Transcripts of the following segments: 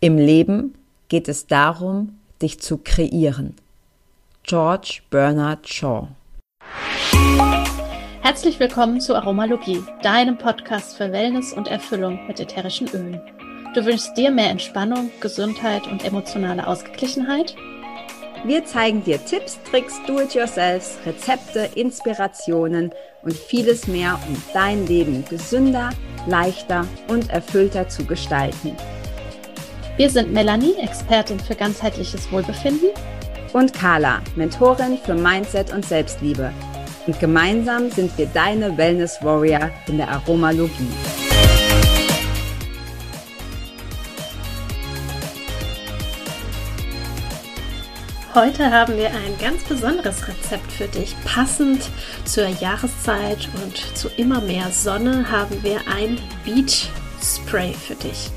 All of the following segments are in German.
Im Leben geht es darum, dich zu kreieren. George Bernard Shaw Herzlich willkommen zu Aromalogie, deinem Podcast für Wellness und Erfüllung mit ätherischen Ölen. Du wünschst dir mehr Entspannung, Gesundheit und emotionale Ausgeglichenheit? Wir zeigen dir Tipps, Tricks, Do-it-yourselfs, Rezepte, Inspirationen und vieles mehr, um dein Leben gesünder, leichter und erfüllter zu gestalten. Wir sind Melanie, Expertin für ganzheitliches Wohlbefinden. Und Carla, Mentorin für Mindset und Selbstliebe. Und gemeinsam sind wir deine Wellness Warrior in der Aromalogie. Heute haben wir ein ganz besonderes Rezept für dich. Passend zur Jahreszeit und zu immer mehr Sonne haben wir ein Beach Spray für dich.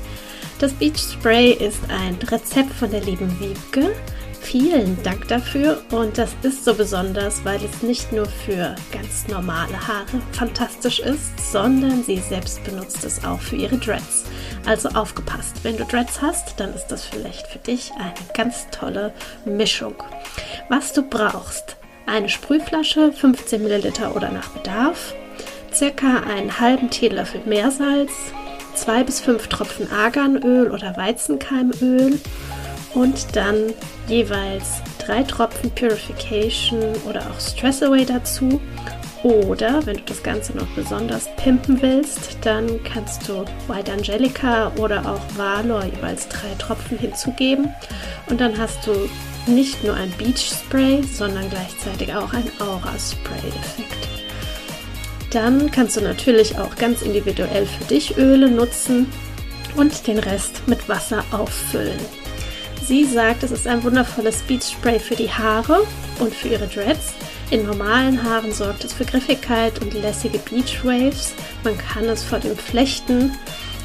Das Beach Spray ist ein Rezept von der lieben Wiebke. Vielen Dank dafür und das ist so besonders, weil es nicht nur für ganz normale Haare fantastisch ist, sondern sie selbst benutzt es auch für ihre Dreads. Also aufgepasst, wenn du Dreads hast, dann ist das vielleicht für dich eine ganz tolle Mischung. Was du brauchst, eine Sprühflasche, 15 Milliliter oder nach Bedarf, circa einen halben Teelöffel Meersalz, zwei bis fünf Tropfen Arganöl oder Weizenkeimöl und dann jeweils drei Tropfen Purification oder auch Stress Away dazu. Oder wenn du das Ganze noch besonders pimpen willst, dann kannst du White Angelica oder auch Valor jeweils drei Tropfen hinzugeben. Und dann hast du nicht nur ein Beach Spray, sondern gleichzeitig auch ein Aura Spray Effekt. Dann kannst du natürlich auch ganz individuell für dich Öle nutzen und den Rest mit Wasser auffüllen. Sie sagt, es ist ein wundervolles Beach Spray für die Haare und für ihre Dreads. In normalen Haaren sorgt es für Griffigkeit und lässige Beach Waves. Man kann es vor dem Flechten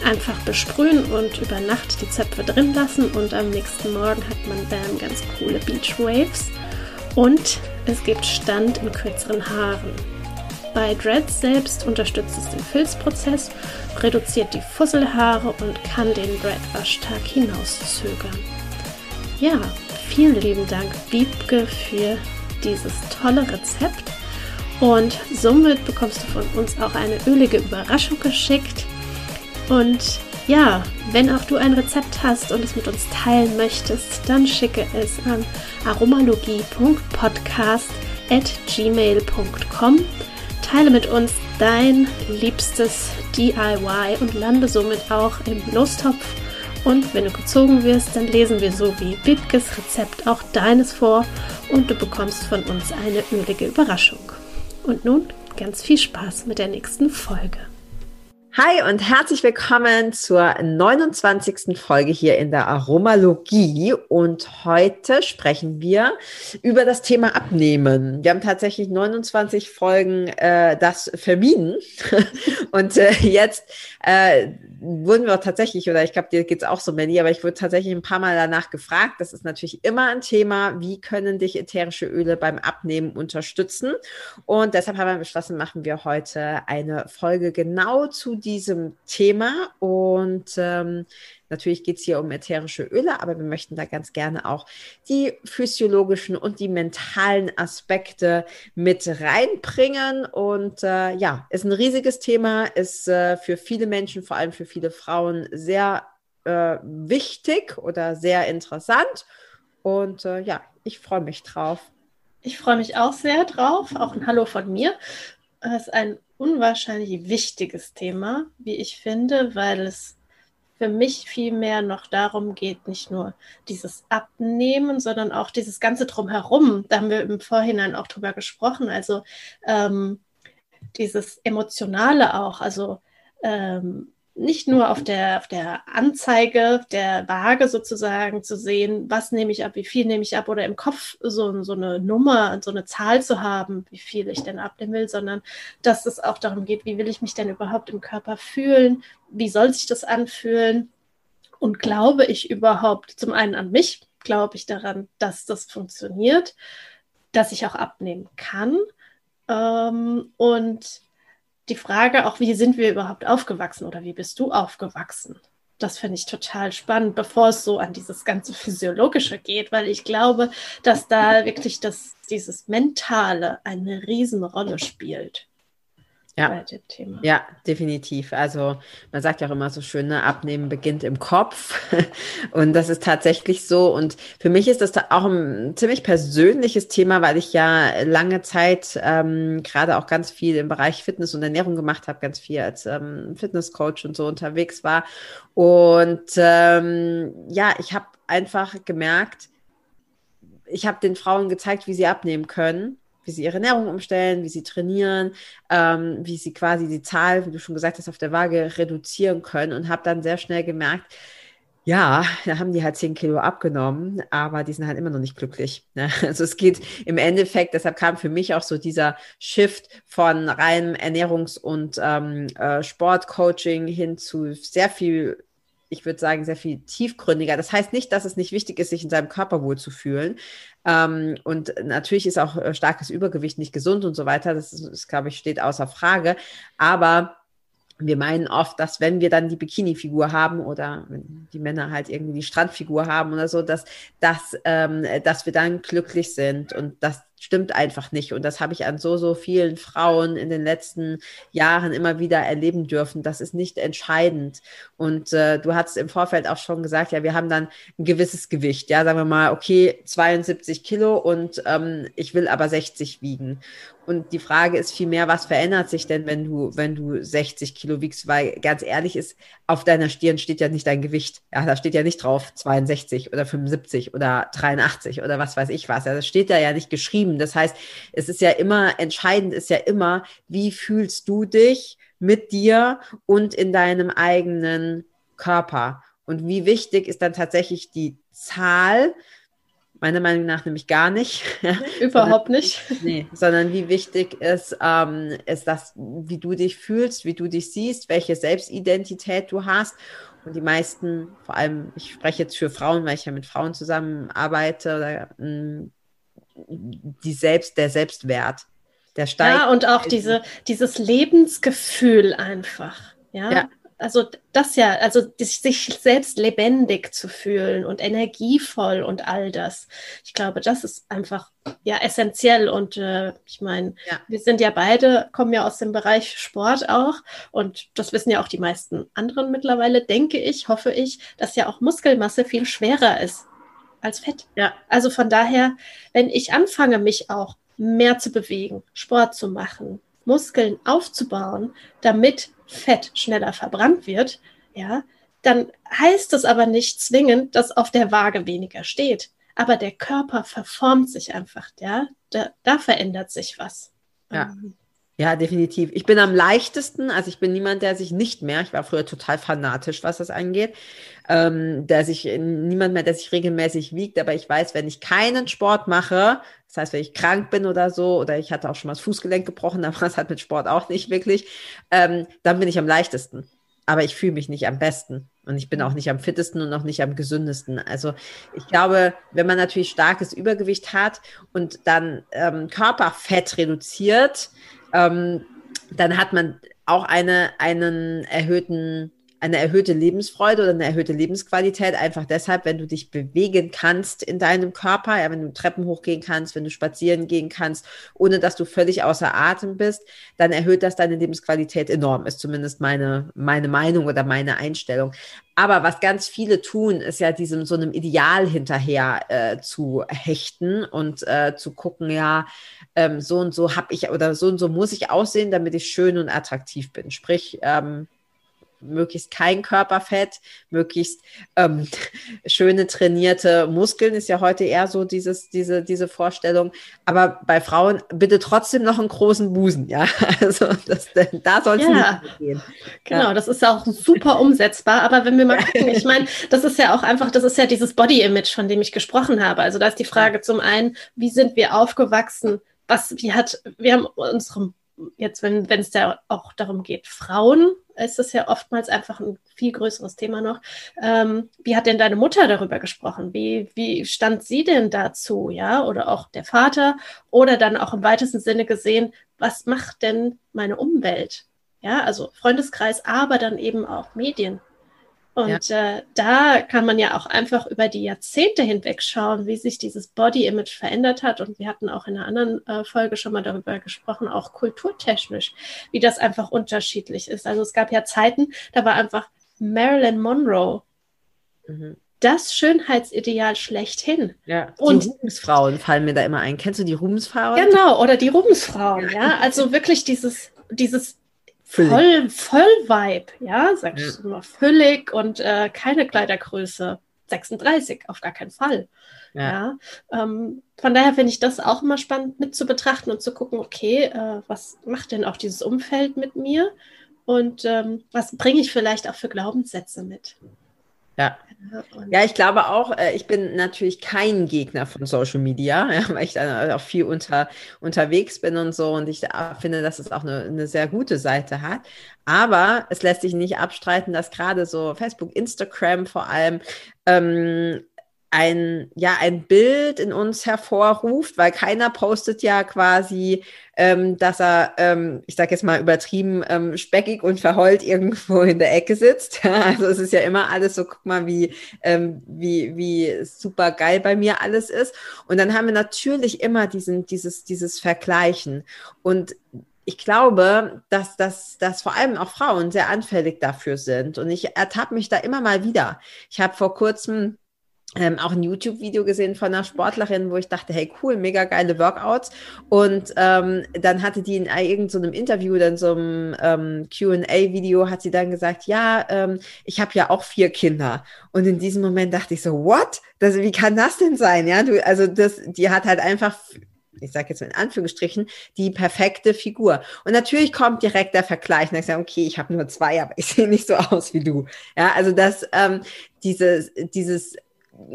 einfach besprühen und über Nacht die Zöpfe drin lassen und am nächsten Morgen hat man dann ganz coole Beach Waves. Und es gibt Stand in kürzeren Haaren. Bei Dreads selbst unterstützt es den Filzprozess, reduziert die Fusselhaare und kann den Dreadwaschtag hinauszögern. Ja, vielen lieben Dank, Wiebke, für dieses tolle Rezept. Und somit bekommst du von uns auch eine ölige Überraschung geschickt. Und ja, wenn auch du ein Rezept hast und es mit uns teilen möchtest, dann schicke es an aromalogie.podcast.gmail.com Teile mit uns dein liebstes DIY und lande somit auch im Lostopf. Und wenn du gezogen wirst, dann lesen wir so wie Wiebkes Rezept auch deines vor und du bekommst von uns eine ölige Überraschung. Und nun ganz viel Spaß mit der nächsten Folge. Hi und herzlich willkommen zur 29. Folge hier in der Aromalogie. Und heute sprechen wir über das Thema Abnehmen. Wir haben tatsächlich 29 Folgen äh, das vermieden. und äh, jetzt äh, wurden wir tatsächlich, oder ich glaube, dir geht's auch so, Mandy, aber ich wurde tatsächlich ein paar Mal danach gefragt. Das ist natürlich immer ein Thema. Wie können dich ätherische Öle beim Abnehmen unterstützen? Und deshalb haben wir beschlossen, machen wir heute eine Folge genau zu diesem Thema. Und ähm, Natürlich geht es hier um ätherische Öle, aber wir möchten da ganz gerne auch die physiologischen und die mentalen Aspekte mit reinbringen. Und äh, ja, ist ein riesiges Thema, ist äh, für viele Menschen, vor allem für viele Frauen, sehr äh, wichtig oder sehr interessant. Und äh, ja, ich freue mich drauf. Ich freue mich auch sehr drauf. Auch ein Hallo von mir. Es ist ein unwahrscheinlich wichtiges Thema, wie ich finde, weil es für mich vielmehr noch darum geht, nicht nur dieses Abnehmen, sondern auch dieses ganze Drumherum. Da haben wir im Vorhinein auch drüber gesprochen. Also ähm, dieses Emotionale auch. Also ähm, nicht nur auf der, auf der Anzeige der Waage sozusagen zu sehen, was nehme ich ab, wie viel nehme ich ab oder im Kopf so, so eine Nummer, so eine Zahl zu haben, wie viel ich denn abnehmen will, sondern dass es auch darum geht, wie will ich mich denn überhaupt im Körper fühlen, wie soll sich das anfühlen und glaube ich überhaupt zum einen an mich, glaube ich daran, dass das funktioniert, dass ich auch abnehmen kann ähm, und die Frage auch, wie sind wir überhaupt aufgewachsen oder wie bist du aufgewachsen? das finde ich total spannend, bevor es so an dieses ganze Physiologische geht, weil ich glaube, dass da wirklich das, dieses Mentale eine Riesenrolle spielt ja. bei dem Thema. Ja, definitiv. Also man sagt ja auch immer so schön, ne, Abnehmen beginnt im Kopf. und das ist tatsächlich so. Und für mich ist das da auch ein ziemlich persönliches Thema, weil ich ja lange Zeit ähm, gerade auch ganz viel im Bereich Fitness und Ernährung gemacht habe, ganz viel als ähm, Fitnesscoach und so unterwegs war. Und ähm, ja, ich habe einfach gemerkt, ich habe den Frauen gezeigt, wie sie abnehmen können wie sie ihre Ernährung umstellen, wie sie trainieren, ähm, wie sie quasi die Zahl, wie du schon gesagt hast, auf der Waage reduzieren können und habe dann sehr schnell gemerkt, ja, da haben die halt 10 Kilo abgenommen, aber die sind halt immer noch nicht glücklich. Ne? Also es geht im Endeffekt, deshalb kam für mich auch so dieser Shift von reinem Ernährungs- und ähm, äh, Sportcoaching hin zu sehr viel ich würde sagen, sehr viel tiefgründiger. Das heißt nicht, dass es nicht wichtig ist, sich in seinem Körper wohl zu fühlen. Ähm, und natürlich ist auch äh, starkes Übergewicht nicht gesund und so weiter. Das, ist, das glaube ich, steht außer Frage. Aber wir meinen oft, dass wenn wir dann die Bikini-Figur haben oder wenn die Männer halt irgendwie die Strandfigur haben oder so, dass, dass, ähm, dass wir dann glücklich sind und dass stimmt einfach nicht. Und das habe ich an so, so vielen Frauen in den letzten Jahren immer wieder erleben dürfen. Das ist nicht entscheidend. Und äh, du hast im Vorfeld auch schon gesagt, ja, wir haben dann ein gewisses Gewicht. Ja, sagen wir mal, okay, 72 Kilo und ähm, ich will aber 60 wiegen. Und die Frage ist vielmehr, was verändert sich denn, wenn du, wenn du 60 Kilo wiegst? Weil ganz ehrlich ist, auf deiner Stirn steht ja nicht dein Gewicht. Ja, da steht ja nicht drauf 62 oder 75 oder 83 oder was weiß ich was. Ja, das steht da ja nicht geschrieben. Das heißt, es ist ja immer, entscheidend ist ja immer, wie fühlst du dich mit dir und in deinem eigenen Körper? Und wie wichtig ist dann tatsächlich die Zahl, Meiner Meinung nach nämlich gar nicht. Überhaupt nicht. Nee, sondern wie wichtig ist, ähm, ist das, wie du dich fühlst, wie du dich siehst, welche Selbstidentität du hast. Und die meisten, vor allem, ich spreche jetzt für Frauen, weil ich ja mit Frauen zusammenarbeite, oder, mh, mm, die Selbst, der Selbstwert, der steigt. Ja, und auch diese, dieses Lebensgefühl einfach. Ja? ja also das ja, also sich selbst lebendig zu fühlen und energievoll und all das. Ich glaube, das ist einfach ja essentiell und äh, ich meine, ja. wir sind ja beide, kommen ja aus dem Bereich Sport auch und das wissen ja auch die meisten anderen mittlerweile, denke ich, hoffe ich, dass ja auch Muskelmasse viel schwerer ist als Fett. Ja. Also von daher, wenn ich anfange, mich auch mehr zu bewegen, Sport zu machen, Muskeln aufzubauen, damit Fett schneller verbrannt wird, ja, dann heißt es aber nicht zwingend, dass auf der Waage weniger steht. Aber der Körper verformt sich einfach, ja, da, da verändert sich was. Ja. Ähm, ja, definitiv. Ich bin am leichtesten, also ich bin niemand, der sich nicht mehr, ich war früher total fanatisch, was das angeht, ähm, der sich, niemand mehr, der sich regelmäßig wiegt, aber ich weiß, wenn ich keinen Sport mache, das heißt, wenn ich krank bin oder so, oder ich hatte auch schon mal das Fußgelenk gebrochen, aber das hat mit Sport auch nicht wirklich, ähm, dann bin ich am leichtesten. Aber ich fühle mich nicht am besten. Und ich bin auch nicht am fittesten und auch nicht am gesündesten. Also ich glaube, wenn man natürlich starkes Übergewicht hat und dann ähm, Körperfett reduziert, ähm, dann hat man auch eine, einen erhöhten eine erhöhte Lebensfreude oder eine erhöhte Lebensqualität, einfach deshalb, wenn du dich bewegen kannst in deinem Körper, ja, wenn du Treppen hochgehen kannst, wenn du spazieren gehen kannst, ohne dass du völlig außer Atem bist, dann erhöht das deine Lebensqualität enorm, ist zumindest meine, meine Meinung oder meine Einstellung. Aber was ganz viele tun, ist ja diesem so einem Ideal hinterher äh, zu hechten und äh, zu gucken, ja, ähm, so und so habe ich oder so und so muss ich aussehen, damit ich schön und attraktiv bin. Sprich, ähm, möglichst kein Körperfett, möglichst ähm, schöne trainierte Muskeln ist ja heute eher so dieses, diese, diese Vorstellung. Aber bei Frauen bitte trotzdem noch einen großen Busen, ja. Also das, da soll es ja, nicht gehen. Genau, ja. das ist auch super umsetzbar. Aber wenn wir mal gucken, ich meine, das ist ja auch einfach, das ist ja dieses Body-Image, von dem ich gesprochen habe. Also da ist die Frage zum einen, wie sind wir aufgewachsen? Was, wie hat, wir haben unsere jetzt, wenn es ja auch darum geht, Frauen, ist das ja oftmals einfach ein viel größeres Thema noch. Ähm, wie hat denn deine Mutter darüber gesprochen? Wie, wie stand sie denn dazu, ja? Oder auch der Vater? Oder dann auch im weitesten Sinne gesehen, was macht denn meine Umwelt? Ja, also Freundeskreis, aber dann eben auch Medien. Und ja. äh, da kann man ja auch einfach über die Jahrzehnte hinweg schauen, wie sich dieses Body-Image verändert hat. Und wir hatten auch in einer anderen äh, Folge schon mal darüber gesprochen, auch kulturtechnisch, wie das einfach unterschiedlich ist. Also es gab ja Zeiten, da war einfach Marilyn Monroe. Mhm das Schönheitsideal schlechthin. Ja, die und Ruhmesfrauen fallen mir da immer ein. Kennst du die Ruhmesfrauen? Genau, oder die Ruhmesfrauen, ja. ja. Also wirklich dieses, dieses voll, voll Vibe, ja, sagst ja. du mal, füllig und äh, keine Kleidergröße 36, auf gar keinen Fall. Ja. ja ähm, von daher finde ich das auch immer spannend mit zu betrachten und zu gucken, okay, äh, was macht denn auch dieses Umfeld mit mir und ähm, was bringe ich vielleicht auch für Glaubenssätze mit? Ja. Ja, ich glaube auch, äh, ich bin natürlich kein Gegner von Social Media, ja, weil ich da auch viel unter, unterwegs bin und so und ich finde, dass es auch eine, eine sehr gute Seite hat. Aber es lässt sich nicht abstreiten, dass gerade so Facebook, Instagram vor allem ähm, ein, ja, ein Bild in uns hervorruft, weil keiner postet ja quasi, ähm, dass er, ähm, ich sage jetzt mal übertrieben, ähm, speckig und verheult irgendwo in der Ecke sitzt. also es ist ja immer alles so, guck mal, wie, ähm, wie, wie super geil bei mir alles ist. Und dann haben wir natürlich immer diesen, dieses, dieses Vergleichen. Und ich glaube, dass, dass, dass vor allem auch Frauen sehr anfällig dafür sind. Und ich ertappe mich da immer mal wieder. Ich habe vor kurzem ähm, auch ein YouTube-Video gesehen von einer Sportlerin, wo ich dachte, hey cool, mega geile Workouts. Und ähm, dann hatte die in irgendeinem so Interview, dann so einem ähm, QA-Video, hat sie dann gesagt, ja, ähm, ich habe ja auch vier Kinder. Und in diesem Moment dachte ich so, what? Das, wie kann das denn sein? Ja, du, also das, die hat halt einfach ich sage jetzt in Anführungsstrichen, die perfekte Figur. Und natürlich kommt direkt der Vergleich. Und ich sage, okay, ich habe nur zwei, aber ich sehe nicht so aus wie du. Ja, also das, ähm, dieses, dieses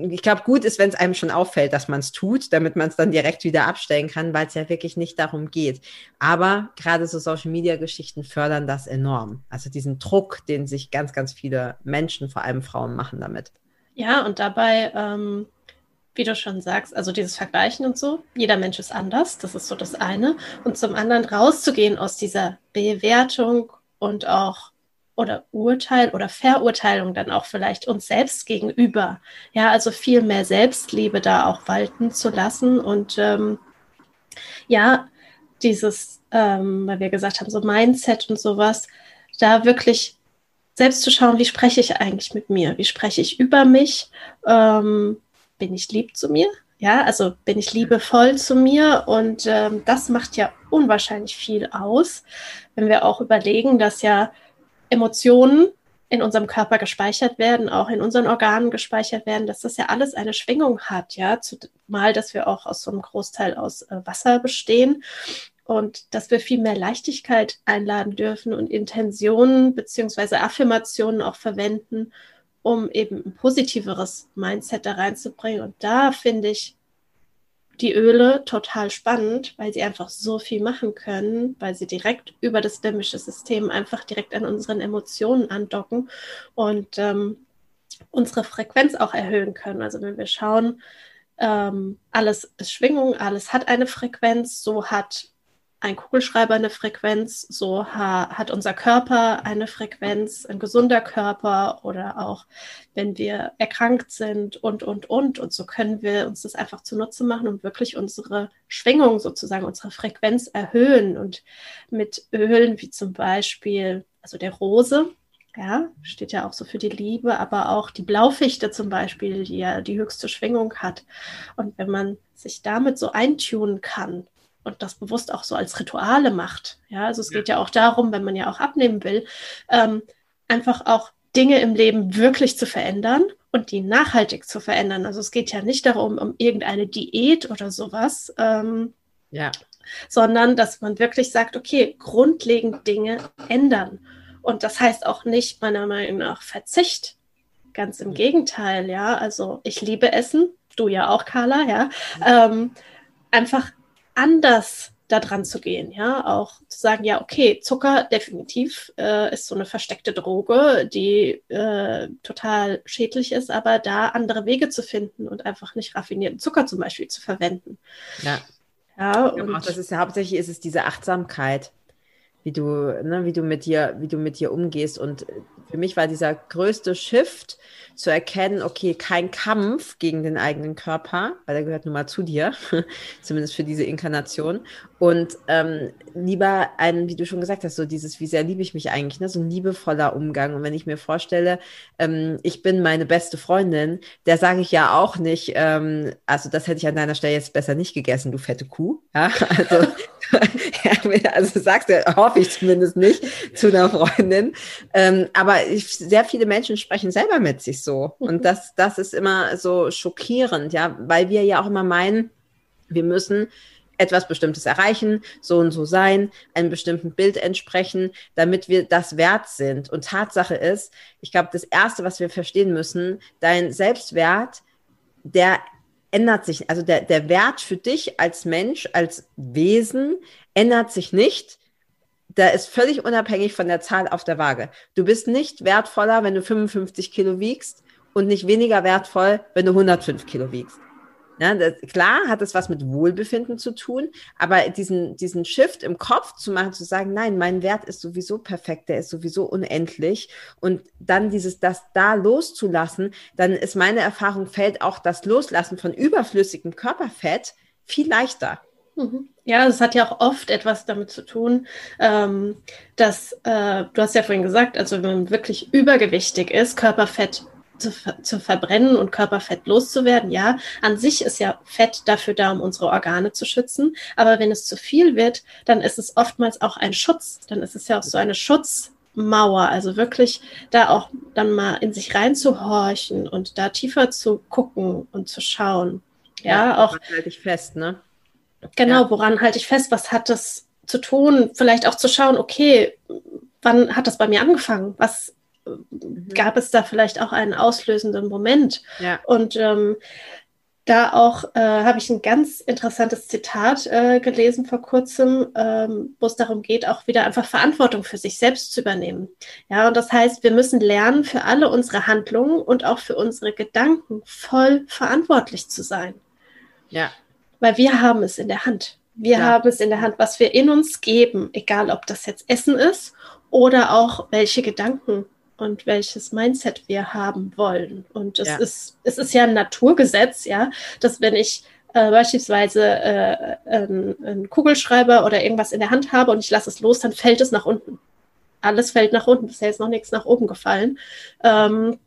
ich glaube, gut ist, wenn es einem schon auffällt, dass man es tut, damit man es dann direkt wieder abstellen kann, weil es ja wirklich nicht darum geht. Aber gerade so Social-Media-Geschichten fördern das enorm. Also diesen Druck, den sich ganz, ganz viele Menschen, vor allem Frauen, machen damit. Ja, und dabei, ähm, wie du schon sagst, also dieses Vergleichen und so, jeder Mensch ist anders, das ist so das eine. Und zum anderen rauszugehen aus dieser Bewertung und auch oder Urteil oder Verurteilung dann auch vielleicht uns selbst gegenüber. Ja, also viel mehr Selbstliebe da auch walten zu lassen und ähm, ja, dieses, ähm, weil wir gesagt haben, so Mindset und sowas, da wirklich selbst zu schauen, wie spreche ich eigentlich mit mir? Wie spreche ich über mich? Ähm, bin ich lieb zu mir? Ja, also bin ich liebevoll zu mir und ähm, das macht ja unwahrscheinlich viel aus, wenn wir auch überlegen, dass ja Emotionen in unserem Körper gespeichert werden, auch in unseren Organen gespeichert werden, dass das ja alles eine Schwingung hat, ja, zumal, dass wir auch aus so einem Großteil aus äh, Wasser bestehen und dass wir viel mehr Leichtigkeit einladen dürfen und Intentionen beziehungsweise Affirmationen auch verwenden, um eben ein positiveres Mindset da reinzubringen. Und da finde ich, die Öle total spannend, weil sie einfach so viel machen können, weil sie direkt über das limbische System einfach direkt an unseren Emotionen andocken und ähm, unsere Frequenz auch erhöhen können. Also wenn wir schauen, ähm, alles ist Schwingung, alles hat eine Frequenz, so hat ein Kugelschreiber eine Frequenz, so ha hat unser Körper eine Frequenz, ein gesunder Körper oder auch wenn wir erkrankt sind und, und, und. Und so können wir uns das einfach zunutze machen und wirklich unsere Schwingung sozusagen, unsere Frequenz erhöhen. Und mit Ölen wie zum Beispiel, also der Rose, ja, steht ja auch so für die Liebe, aber auch die Blaufichte zum Beispiel, die ja die höchste Schwingung hat. Und wenn man sich damit so eintunen kann, und das bewusst auch so als Rituale macht. Ja, also es ja. geht ja auch darum, wenn man ja auch abnehmen will, ähm, einfach auch Dinge im Leben wirklich zu verändern und die nachhaltig zu verändern. Also es geht ja nicht darum, um irgendeine Diät oder sowas, ähm, ja. sondern dass man wirklich sagt, okay, grundlegend Dinge ändern. Und das heißt auch nicht meiner Meinung nach Verzicht. Ganz im Gegenteil, ja. Also ich liebe Essen, du ja auch, Carla, ja. Ähm, einfach anders da dran zu gehen, ja, auch zu sagen, ja, okay, Zucker definitiv äh, ist so eine versteckte Droge, die äh, total schädlich ist, aber da andere Wege zu finden und einfach nicht raffinierten Zucker zum Beispiel zu verwenden. Ja. Ja, und das ist ja hauptsächlich ist es diese Achtsamkeit. Wie du, ne, wie du mit dir, wie du mit dir umgehst. Und für mich war dieser größte Shift zu erkennen, okay, kein Kampf gegen den eigenen Körper, weil der gehört nun mal zu dir, zumindest für diese Inkarnation. Und ähm, lieber ein, wie du schon gesagt hast, so dieses, wie sehr liebe ich mich eigentlich, ne? so ein liebevoller Umgang. Und wenn ich mir vorstelle, ähm, ich bin meine beste Freundin, der sage ich ja auch nicht, ähm, also das hätte ich an deiner Stelle jetzt besser nicht gegessen, du fette Kuh. Ja, also, also sagst du, hoffe ich zumindest nicht zu einer Freundin. Ähm, aber ich, sehr viele Menschen sprechen selber mit sich so. Und mhm. das, das ist immer so schockierend, ja, weil wir ja auch immer meinen, wir müssen etwas Bestimmtes erreichen, so und so sein, einem bestimmten Bild entsprechen, damit wir das wert sind. Und Tatsache ist, ich glaube, das Erste, was wir verstehen müssen, dein Selbstwert, der ändert sich, also der, der Wert für dich als Mensch, als Wesen ändert sich nicht. Der ist völlig unabhängig von der Zahl auf der Waage. Du bist nicht wertvoller, wenn du 55 Kilo wiegst und nicht weniger wertvoll, wenn du 105 Kilo wiegst. Ja, das, klar hat es was mit Wohlbefinden zu tun, aber diesen, diesen Shift im Kopf zu machen, zu sagen, nein, mein Wert ist sowieso perfekt, der ist sowieso unendlich und dann dieses, das da loszulassen, dann ist meine Erfahrung, fällt auch das Loslassen von überflüssigem Körperfett viel leichter. Mhm. Ja, das hat ja auch oft etwas damit zu tun, ähm, dass, äh, du hast ja vorhin gesagt, also wenn man wirklich übergewichtig ist, Körperfett zu, zu verbrennen und Körperfett loszuwerden. Ja, an sich ist ja Fett dafür da, um unsere Organe zu schützen. Aber wenn es zu viel wird, dann ist es oftmals auch ein Schutz. Dann ist es ja auch so eine Schutzmauer. Also wirklich da auch dann mal in sich reinzuhorchen und da tiefer zu gucken und zu schauen. Ja, ja auch. halte ich fest, ne? Genau, ja. woran halte ich fest? Was hat das zu tun? Vielleicht auch zu schauen, okay, wann hat das bei mir angefangen? Was. Gab es da vielleicht auch einen auslösenden Moment? Ja. Und ähm, da auch äh, habe ich ein ganz interessantes Zitat äh, gelesen vor kurzem, ähm, wo es darum geht, auch wieder einfach Verantwortung für sich selbst zu übernehmen. Ja, und das heißt, wir müssen lernen, für alle unsere Handlungen und auch für unsere Gedanken voll verantwortlich zu sein. Ja. Weil wir haben es in der Hand. Wir ja. haben es in der Hand, was wir in uns geben, egal ob das jetzt Essen ist oder auch welche Gedanken und welches Mindset wir haben wollen. Und es ja. ist, es ist ja ein Naturgesetz, ja, dass wenn ich äh, beispielsweise äh, einen, einen Kugelschreiber oder irgendwas in der Hand habe und ich lasse es los, dann fällt es nach unten. Alles fällt nach unten. Bisher ist noch nichts nach oben gefallen. Ähm,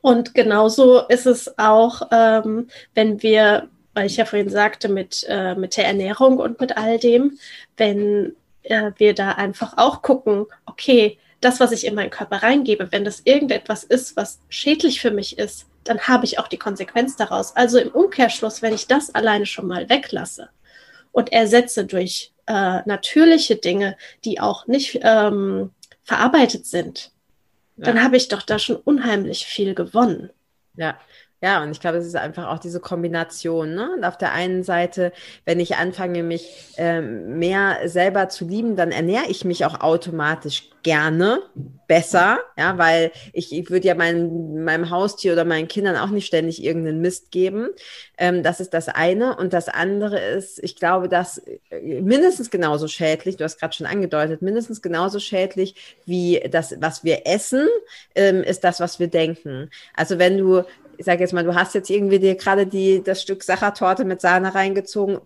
und genauso ist es auch, ähm, wenn wir, weil ich ja vorhin sagte, mit, äh, mit der Ernährung und mit all dem, wenn äh, wir da einfach auch gucken, okay, das, was ich in meinen Körper reingebe, wenn das irgendetwas ist, was schädlich für mich ist, dann habe ich auch die Konsequenz daraus. Also im Umkehrschluss, wenn ich das alleine schon mal weglasse und ersetze durch äh, natürliche Dinge, die auch nicht ähm, verarbeitet sind, ja. dann habe ich doch da schon unheimlich viel gewonnen. Ja, ja, und ich glaube, es ist einfach auch diese Kombination. Ne? Und auf der einen Seite, wenn ich anfange, mich ähm, mehr selber zu lieben, dann ernähre ich mich auch automatisch gerne besser, ja, weil ich, ich würde ja mein, meinem Haustier oder meinen Kindern auch nicht ständig irgendeinen Mist geben. Ähm, das ist das eine. Und das andere ist, ich glaube, dass äh, mindestens genauso schädlich, du hast gerade schon angedeutet, mindestens genauso schädlich wie das, was wir essen, ähm, ist das, was wir denken. Also wenn du ich sage jetzt mal, du hast jetzt irgendwie dir gerade die, das Stück Sachertorte mit Sahne reingezogen.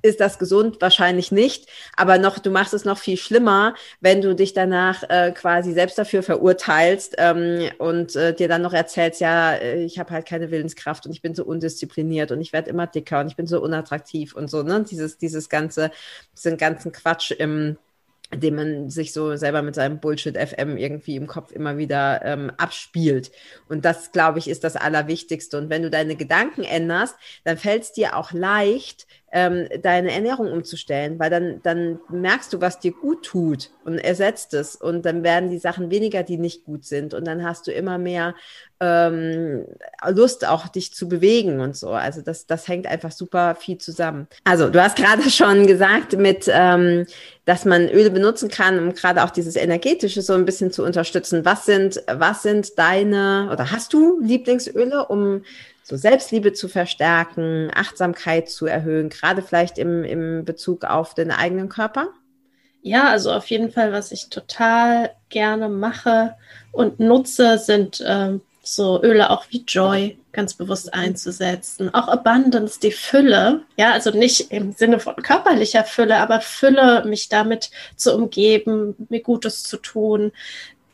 Ist das gesund? Wahrscheinlich nicht. Aber noch, du machst es noch viel schlimmer, wenn du dich danach äh, quasi selbst dafür verurteilst ähm, und äh, dir dann noch erzählst, ja, äh, ich habe halt keine Willenskraft und ich bin so undiszipliniert und ich werde immer dicker und ich bin so unattraktiv und so, ne? Dieses, dieses ganze, diesen ganzen Quatsch im den man sich so selber mit seinem Bullshit FM irgendwie im Kopf immer wieder ähm, abspielt. Und das, glaube ich, ist das Allerwichtigste. Und wenn du deine Gedanken änderst, dann fällt es dir auch leicht, ähm, deine Ernährung umzustellen, weil dann, dann merkst du, was dir gut tut und ersetzt es. Und dann werden die Sachen weniger, die nicht gut sind. Und dann hast du immer mehr ähm, Lust, auch dich zu bewegen und so. Also das, das hängt einfach super viel zusammen. Also du hast gerade schon gesagt, mit, ähm, dass man Öle benutzen kann, um gerade auch dieses energetische so ein bisschen zu unterstützen. Was sind, was sind deine oder hast du Lieblingsöle, um so Selbstliebe zu verstärken, Achtsamkeit zu erhöhen, gerade vielleicht im, im Bezug auf den eigenen Körper? Ja, also auf jeden Fall, was ich total gerne mache und nutze, sind ähm, so Öle auch wie Joy ganz bewusst einzusetzen. Auch Abundance, die Fülle, ja, also nicht im Sinne von körperlicher Fülle, aber Fülle, mich damit zu umgeben, mir Gutes zu tun.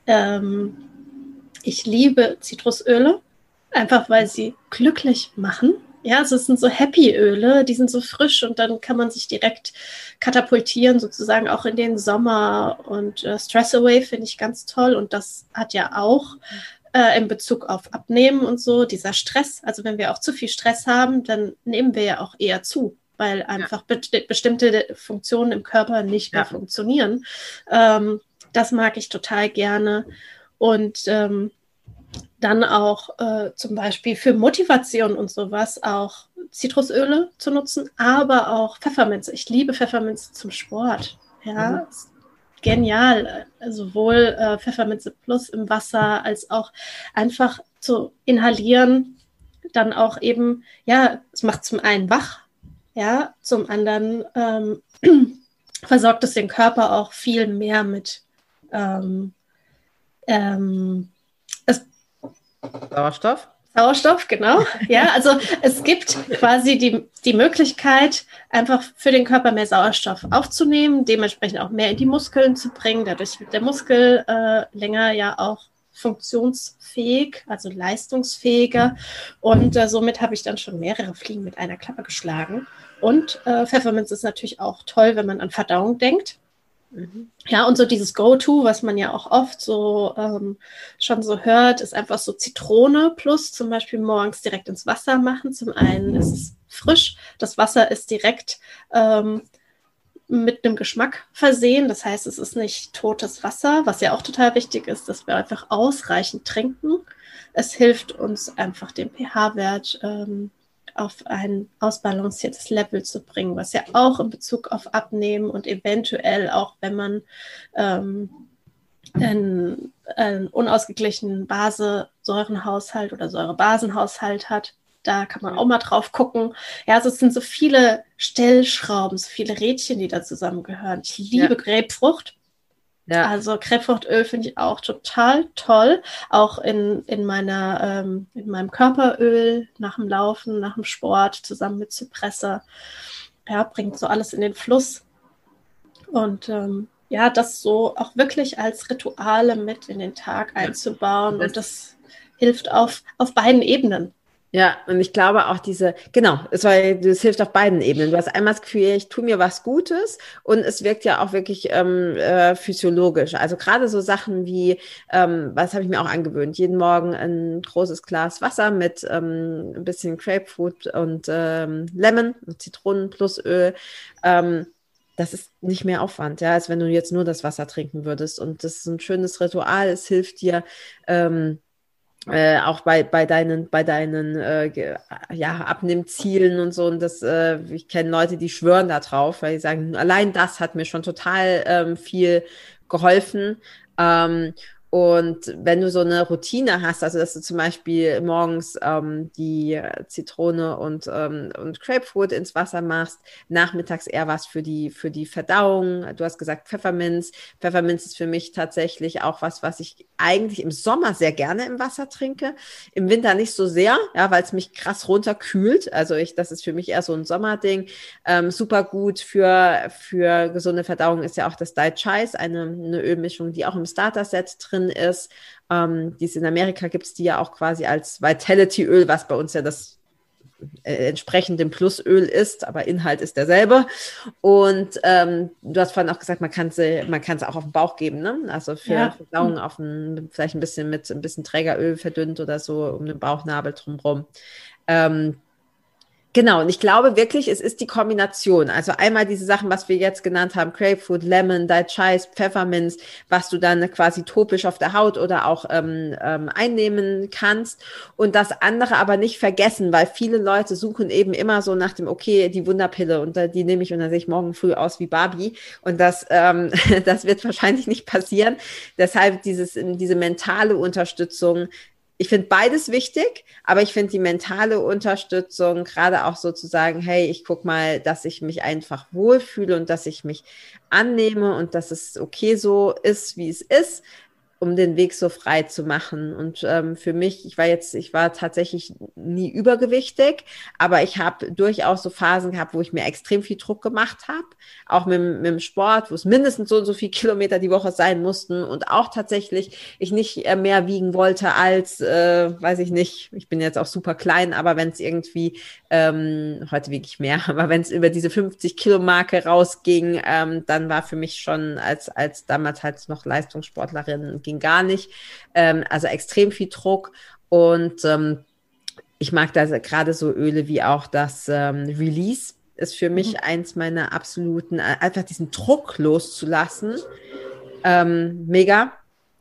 Ähm, ich liebe Zitrusöle, einfach weil sie glücklich machen. Ja, also es sind so Happy-Öle, die sind so frisch und dann kann man sich direkt katapultieren, sozusagen auch in den Sommer. Und äh, Stress Away finde ich ganz toll und das hat ja auch äh, in Bezug auf Abnehmen und so, dieser Stress. Also wenn wir auch zu viel Stress haben, dann nehmen wir ja auch eher zu, weil einfach be bestimmte Funktionen im Körper nicht mehr ja. funktionieren. Ähm, das mag ich total gerne. Und ähm, dann auch äh, zum Beispiel für Motivation und sowas auch Zitrusöle zu nutzen, aber auch Pfefferminze. Ich liebe Pfefferminze zum Sport. Ja, mhm genial. Sowohl äh, Pfefferminze Plus im Wasser als auch einfach zu inhalieren. Dann auch eben, ja, es macht zum einen wach, ja, zum anderen ähm, versorgt es den Körper auch viel mehr mit ähm, ähm, Sauerstoff. Sauerstoff, genau. Ja, also es gibt quasi die, die Möglichkeit, einfach für den Körper mehr Sauerstoff aufzunehmen, dementsprechend auch mehr in die Muskeln zu bringen. Dadurch wird der Muskel äh, länger ja auch funktionsfähig, also leistungsfähiger. Und äh, somit habe ich dann schon mehrere Fliegen mit einer Klappe geschlagen. Und äh, Pfefferminz ist natürlich auch toll, wenn man an Verdauung denkt. Ja, und so dieses Go-To, was man ja auch oft so ähm, schon so hört, ist einfach so Zitrone plus zum Beispiel morgens direkt ins Wasser machen. Zum einen ist es frisch, das Wasser ist direkt ähm, mit einem Geschmack versehen. Das heißt, es ist nicht totes Wasser, was ja auch total wichtig ist, dass wir einfach ausreichend trinken. Es hilft uns einfach den pH-Wert ähm, auf ein ausbalanciertes Level zu bringen, was ja auch in Bezug auf Abnehmen und eventuell auch, wenn man ähm, einen, einen unausgeglichenen Basesäurenhaushalt oder Säurebasenhaushalt hat, da kann man auch mal drauf gucken. Ja, also es sind so viele Stellschrauben, so viele Rädchen, die da zusammengehören. Ich liebe ja. Grapefrucht. Ja. Also Krebsfruchtöl finde ich auch total toll. Auch in, in, meiner, ähm, in meinem Körperöl nach dem Laufen, nach dem Sport, zusammen mit Zypresse. Ja, bringt so alles in den Fluss. Und ähm, ja, das so auch wirklich als Rituale mit in den Tag einzubauen. Ja. Und das hilft auf, auf beiden Ebenen. Ja, und ich glaube auch diese, genau, es war, das hilft auf beiden Ebenen. Du hast einmal das Gefühl, ich tue mir was Gutes und es wirkt ja auch wirklich ähm, äh, physiologisch. Also gerade so Sachen wie, ähm, was habe ich mir auch angewöhnt, jeden Morgen ein großes Glas Wasser mit ähm, ein bisschen Grapefruit und ähm, Lemon, Zitronen plus Öl. Ähm, das ist nicht mehr Aufwand, ja, als wenn du jetzt nur das Wasser trinken würdest. Und das ist ein schönes Ritual. Es hilft dir, ähm, äh, auch bei, bei deinen, bei deinen äh, ja, Abnehmzielen und so. Und das, äh, ich kenne Leute, die schwören da drauf, weil die sagen, allein das hat mir schon total ähm, viel geholfen. Ähm, und wenn du so eine Routine hast, also dass du zum Beispiel morgens ähm, die Zitrone und, ähm, und Grapefruit ins Wasser machst, nachmittags eher was für die, für die Verdauung. Du hast gesagt Pfefferminz. Pfefferminz ist für mich tatsächlich auch was, was ich eigentlich im Sommer sehr gerne im Wasser trinke. Im Winter nicht so sehr, ja, weil es mich krass runterkühlt. Also ich, das ist für mich eher so ein Sommerding. Ähm, super gut für, für gesunde Verdauung ist ja auch das Diet Chais, eine, eine Ölmischung, die auch im Starter-Set drin drin ist. Ähm, dies in Amerika gibt es die ja auch quasi als Vitality-Öl, was bei uns ja das äh, entsprechend dem Plusöl ist, aber Inhalt ist derselbe. Und ähm, du hast vorhin auch gesagt, man kann es man auch auf den Bauch geben, ne? Also für ja. Verdauung auf ein, vielleicht ein bisschen mit ein bisschen Trägeröl verdünnt oder so um den Bauchnabel drumherum. Ähm, Genau, und ich glaube wirklich, es ist die Kombination. Also einmal diese Sachen, was wir jetzt genannt haben, Grapefruit, Lemon, Dai Chais, Pfefferminz, was du dann quasi topisch auf der Haut oder auch ähm, ähm, einnehmen kannst. Und das andere aber nicht vergessen, weil viele Leute suchen eben immer so nach dem, okay, die Wunderpille und äh, die nehme ich und dann sehe ich morgen früh aus wie Barbie. Und das, ähm, das wird wahrscheinlich nicht passieren. Deshalb dieses, diese mentale Unterstützung, ich finde beides wichtig, aber ich finde die mentale Unterstützung, gerade auch sozusagen, hey, ich gucke mal, dass ich mich einfach wohlfühle und dass ich mich annehme und dass es okay so ist, wie es ist, um den Weg so frei zu machen. Und ähm, für mich, ich war jetzt, ich war tatsächlich nie übergewichtig, aber ich habe durchaus so Phasen gehabt, wo ich mir extrem viel Druck gemacht habe, auch mit, mit dem Sport, wo es mindestens so und so viel Kilometer die Woche sein mussten und auch tatsächlich ich nicht äh, mehr wiegen wollte als, äh, weiß ich nicht, ich bin jetzt auch super klein, aber wenn es irgendwie, ähm, heute wiege ich mehr, aber wenn es über diese 50 Kilo Marke rausging, ähm, dann war für mich schon als, als damals halt noch Leistungssportlerin ging gar nicht. Ähm, also extrem viel Druck und ähm, ich mag da gerade so Öle wie auch das ähm, Release ist für mich mhm. eins meiner absoluten, einfach diesen Druck loszulassen. Ähm, mega,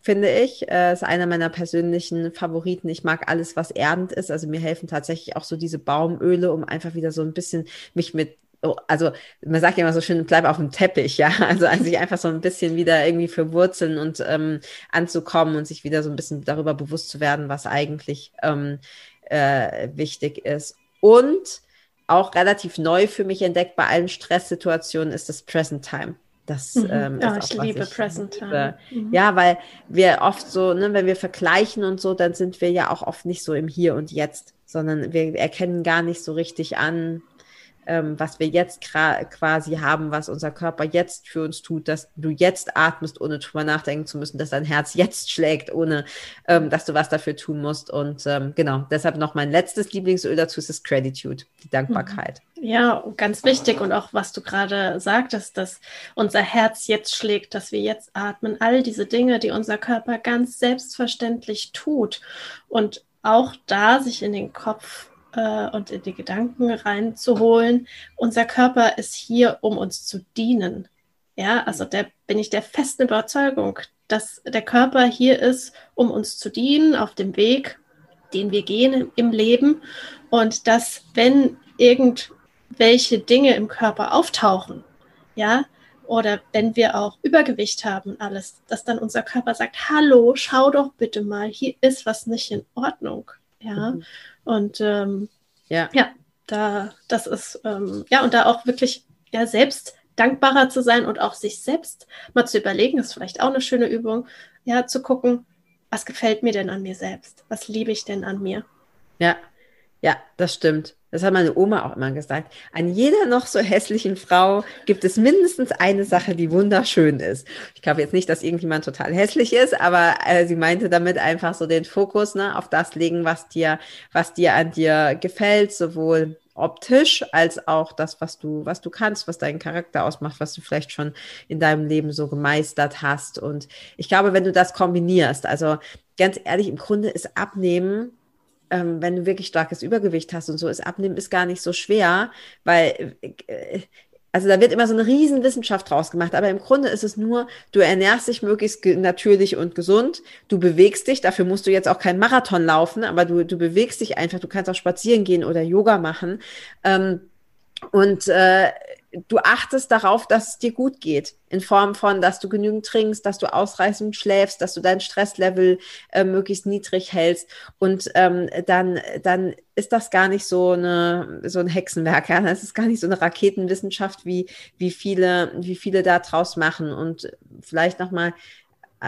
finde ich. Äh, ist einer meiner persönlichen Favoriten. Ich mag alles, was erdend ist. Also mir helfen tatsächlich auch so diese Baumöle, um einfach wieder so ein bisschen mich mit Oh, also man sagt ja immer so schön, bleib auf dem Teppich, ja. Also, also sich einfach so ein bisschen wieder irgendwie verwurzeln und ähm, anzukommen und sich wieder so ein bisschen darüber bewusst zu werden, was eigentlich ähm, äh, wichtig ist. Und auch relativ neu für mich entdeckt bei allen Stresssituationen ist das Present Time. Das mhm. ähm, ist oh, ich auch, liebe ich Present Time. Mhm. Ja, weil wir oft so, ne, wenn wir vergleichen und so, dann sind wir ja auch oft nicht so im Hier und Jetzt, sondern wir erkennen gar nicht so richtig an, ähm, was wir jetzt quasi haben, was unser Körper jetzt für uns tut, dass du jetzt atmest, ohne drüber nachdenken zu müssen, dass dein Herz jetzt schlägt, ohne ähm, dass du was dafür tun musst. Und ähm, genau, deshalb noch mein letztes Lieblingsöl dazu ist das Gratitude, die Dankbarkeit. Mhm. Ja, ganz wichtig und auch was du gerade sagtest, dass unser Herz jetzt schlägt, dass wir jetzt atmen, all diese Dinge, die unser Körper ganz selbstverständlich tut und auch da sich in den Kopf äh, und in die Gedanken reinzuholen. Unser Körper ist hier, um uns zu dienen. Ja, also da bin ich der festen Überzeugung, dass der Körper hier ist, um uns zu dienen auf dem Weg, den wir gehen im Leben. Und dass, wenn irgendwelche Dinge im Körper auftauchen, ja, oder wenn wir auch Übergewicht haben und alles, dass dann unser Körper sagt, hallo, schau doch bitte mal, hier ist was nicht in Ordnung. Ja. Mhm. Und ähm, ja. ja, da, das ist, ähm, ja, und da auch wirklich ja, selbst dankbarer zu sein und auch sich selbst mal zu überlegen, ist vielleicht auch eine schöne Übung, ja, zu gucken, was gefällt mir denn an mir selbst? Was liebe ich denn an mir? Ja, ja, das stimmt. Das hat meine Oma auch immer gesagt. An jeder noch so hässlichen Frau gibt es mindestens eine Sache, die wunderschön ist. Ich glaube jetzt nicht, dass irgendjemand total hässlich ist, aber äh, sie meinte damit einfach so den Fokus ne, auf das legen, was dir, was dir an dir gefällt, sowohl optisch als auch das, was du, was du kannst, was deinen Charakter ausmacht, was du vielleicht schon in deinem Leben so gemeistert hast. Und ich glaube, wenn du das kombinierst, also ganz ehrlich, im Grunde ist Abnehmen ähm, wenn du wirklich starkes Übergewicht hast und so, ist Abnehmen ist gar nicht so schwer, weil äh, also da wird immer so eine riesen Wissenschaft draus gemacht, aber im Grunde ist es nur, du ernährst dich möglichst natürlich und gesund, du bewegst dich, dafür musst du jetzt auch keinen Marathon laufen, aber du, du bewegst dich einfach, du kannst auch spazieren gehen oder Yoga machen. Ähm, und äh, du achtest darauf, dass es dir gut geht, in Form von, dass du genügend trinkst, dass du ausreichend schläfst, dass du dein Stresslevel äh, möglichst niedrig hältst. Und ähm, dann, dann ist das gar nicht so eine so ein Hexenwerk, ja, das ist gar nicht so eine Raketenwissenschaft, wie wie viele wie viele da draus machen. Und vielleicht noch mal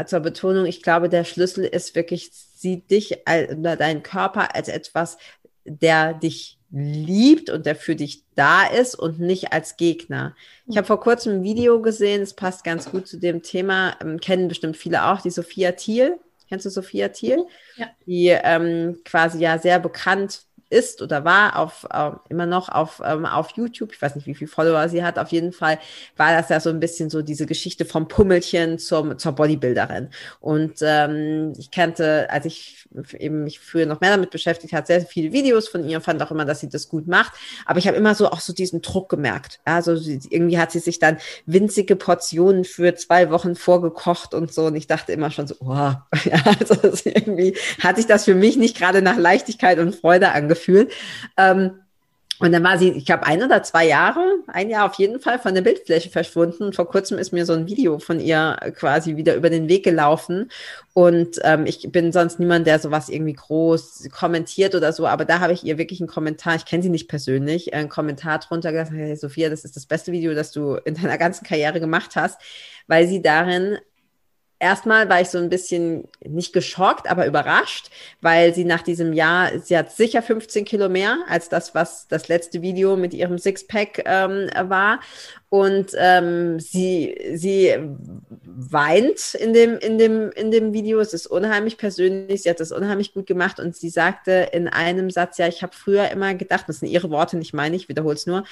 zur Betonung, ich glaube, der Schlüssel ist wirklich, sieh dich oder deinen Körper als etwas, der dich liebt und der für dich da ist und nicht als Gegner. Ich habe vor kurzem ein Video gesehen, es passt ganz gut zu dem Thema, ähm, kennen bestimmt viele auch, die Sophia Thiel. Kennst du Sophia Thiel? Ja. Die ähm, quasi ja sehr bekannt ist oder war auf äh, immer noch auf, ähm, auf YouTube. Ich weiß nicht, wie viele Follower sie hat. Auf jeden Fall war das ja so ein bisschen so diese Geschichte vom Pummelchen zum, zur Bodybuilderin. Und ähm, ich kannte, als ich eben mich früher noch mehr damit beschäftigt hat, sehr viele Videos von ihr, fand auch immer, dass sie das gut macht. Aber ich habe immer so auch so diesen Druck gemerkt. Also irgendwie hat sie sich dann winzige Portionen für zwei Wochen vorgekocht und so. Und ich dachte immer schon so, oh, ja, also irgendwie hat sich das für mich nicht gerade nach Leichtigkeit und Freude angefühlt. Ähm, Und dann war sie, ich glaube, ein oder zwei Jahre, ein Jahr auf jeden Fall von der Bildfläche verschwunden. Vor kurzem ist mir so ein Video von ihr quasi wieder über den Weg gelaufen. Und ähm, ich bin sonst niemand, der sowas irgendwie groß kommentiert oder so, aber da habe ich ihr wirklich einen Kommentar, ich kenne sie nicht persönlich, einen Kommentar drunter gesagt, hey Sophia, das ist das beste Video, das du in deiner ganzen Karriere gemacht hast, weil sie darin erstmal war ich so ein bisschen nicht geschockt, aber überrascht, weil sie nach diesem Jahr, sie hat sicher 15 Kilo mehr als das, was das letzte Video mit ihrem Sixpack ähm, war. Und ähm, sie, sie weint in dem, in, dem, in dem Video. Es ist unheimlich persönlich. Sie hat das unheimlich gut gemacht. Und sie sagte in einem Satz, ja, ich habe früher immer gedacht, das sind ihre Worte, nicht meine, ich wiederhole es nur,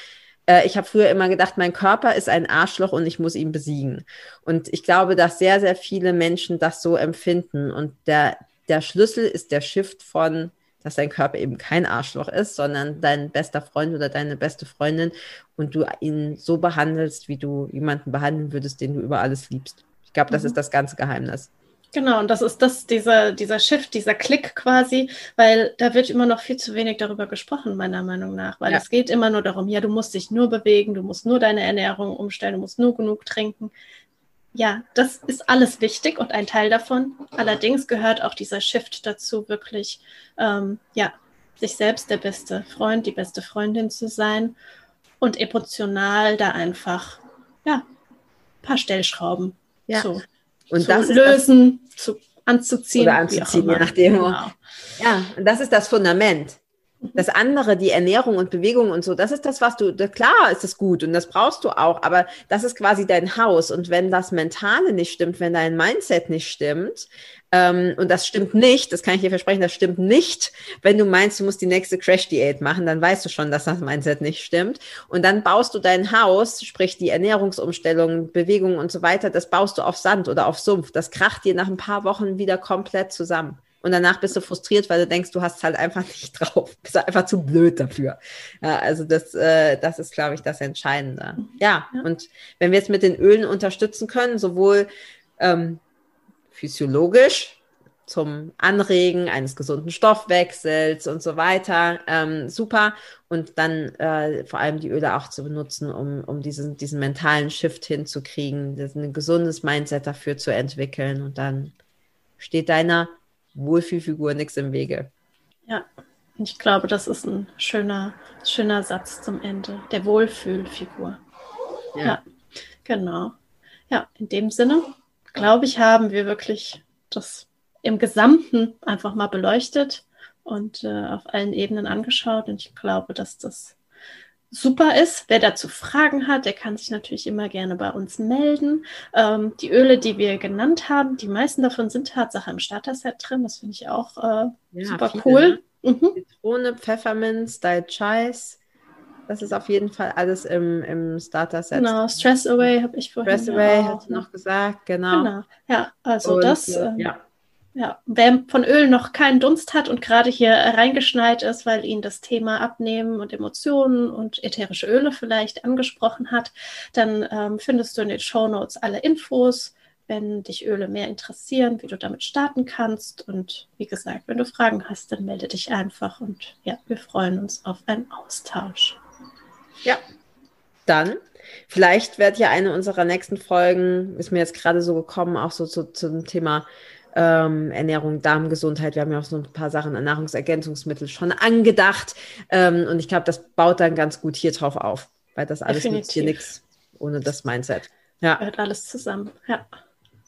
äh, ich habe früher immer gedacht, mein Körper ist ein Arschloch und ich muss ihn besiegen. Und ich glaube, dass sehr, sehr viele Menschen das so empfinden. Und der, der Schlüssel ist der Shift von, dass dein Körper eben kein Arschloch ist, sondern dein bester Freund oder deine beste Freundin und du ihn so behandelst, wie du jemanden behandeln würdest, den du über alles liebst. Ich glaube, das mhm. ist das ganze Geheimnis. Genau, und das ist das, dieser, dieser Shift, dieser Klick quasi, weil da wird immer noch viel zu wenig darüber gesprochen, meiner Meinung nach. Weil ja. es geht immer nur darum, ja, du musst dich nur bewegen, du musst nur deine Ernährung umstellen, du musst nur genug trinken. Ja, das ist alles wichtig und ein Teil davon. Allerdings gehört auch dieser Shift dazu, wirklich, ähm, ja, sich selbst der beste Freund, die beste Freundin zu sein und emotional da einfach, ja, ein paar Stellschrauben ja. zu und zu das lösen, das, zu, anzuziehen. Oder anzuziehen, je nachdem. Genau. Ja, und das ist das Fundament. Das andere, die Ernährung und Bewegung und so, das ist das, was du, klar ist es gut und das brauchst du auch, aber das ist quasi dein Haus. Und wenn das Mentale nicht stimmt, wenn dein Mindset nicht stimmt, ähm, und das stimmt nicht, das kann ich dir versprechen, das stimmt nicht, wenn du meinst, du musst die nächste Crash-Diät machen, dann weißt du schon, dass das Mindset nicht stimmt. Und dann baust du dein Haus, sprich die Ernährungsumstellung, Bewegung und so weiter, das baust du auf Sand oder auf Sumpf. Das kracht dir nach ein paar Wochen wieder komplett zusammen. Und danach bist du frustriert, weil du denkst, du hast halt einfach nicht drauf. Bist einfach zu blöd dafür. Ja, also das, äh, das ist, glaube ich, das Entscheidende. Ja, ja, und wenn wir jetzt mit den Ölen unterstützen können, sowohl ähm, physiologisch zum Anregen eines gesunden Stoffwechsels und so weiter. Ähm, super. Und dann äh, vor allem die Öle auch zu benutzen, um, um diesen, diesen mentalen Shift hinzukriegen, ein gesundes Mindset dafür zu entwickeln. Und dann steht deiner Wohlfühlfigur nichts im Wege. Ja, ich glaube, das ist ein schöner, schöner Satz zum Ende. Der Wohlfühlfigur. Ja. ja, genau. Ja, in dem Sinne, glaube ich, haben wir wirklich das im Gesamten einfach mal beleuchtet und äh, auf allen Ebenen angeschaut. Und ich glaube, dass das super ist. Wer dazu Fragen hat, der kann sich natürlich immer gerne bei uns melden. Ähm, die Öle, die wir genannt haben, die meisten davon sind Tatsache im Starter-Set drin. Das finde ich auch äh, ja, super viele, cool. Ne? Mhm. Zitrone, Pfefferminz, Style Chais. Das ist auf jeden Fall alles im, im Starter-Set. Genau, Stress Away habe ich vorhin Stress Away ja hat noch gesagt, genau. Genau, ja, also Und, das. Äh, ja. Ja, wer von Öl noch keinen Dunst hat und gerade hier reingeschneit ist, weil ihn das Thema Abnehmen und Emotionen und ätherische Öle vielleicht angesprochen hat, dann ähm, findest du in den Show Notes alle Infos, wenn dich Öle mehr interessieren, wie du damit starten kannst. Und wie gesagt, wenn du Fragen hast, dann melde dich einfach und ja, wir freuen uns auf einen Austausch. Ja, dann vielleicht wird ja eine unserer nächsten Folgen, ist mir jetzt gerade so gekommen, auch so zu, zum Thema ähm, Ernährung, Darmgesundheit. Wir haben ja auch so ein paar Sachen an Nahrungsergänzungsmittel schon angedacht. Ähm, und ich glaube, das baut dann ganz gut hier drauf auf, weil das alles nützt hier nichts ohne das Mindset. Ja. Hört alles zusammen. Ja.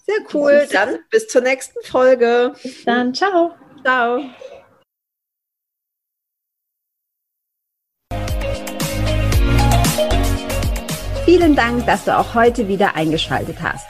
Sehr cool. Dann bis zur nächsten Folge. Bis dann. Ciao. Ciao. Vielen Dank, dass du auch heute wieder eingeschaltet hast.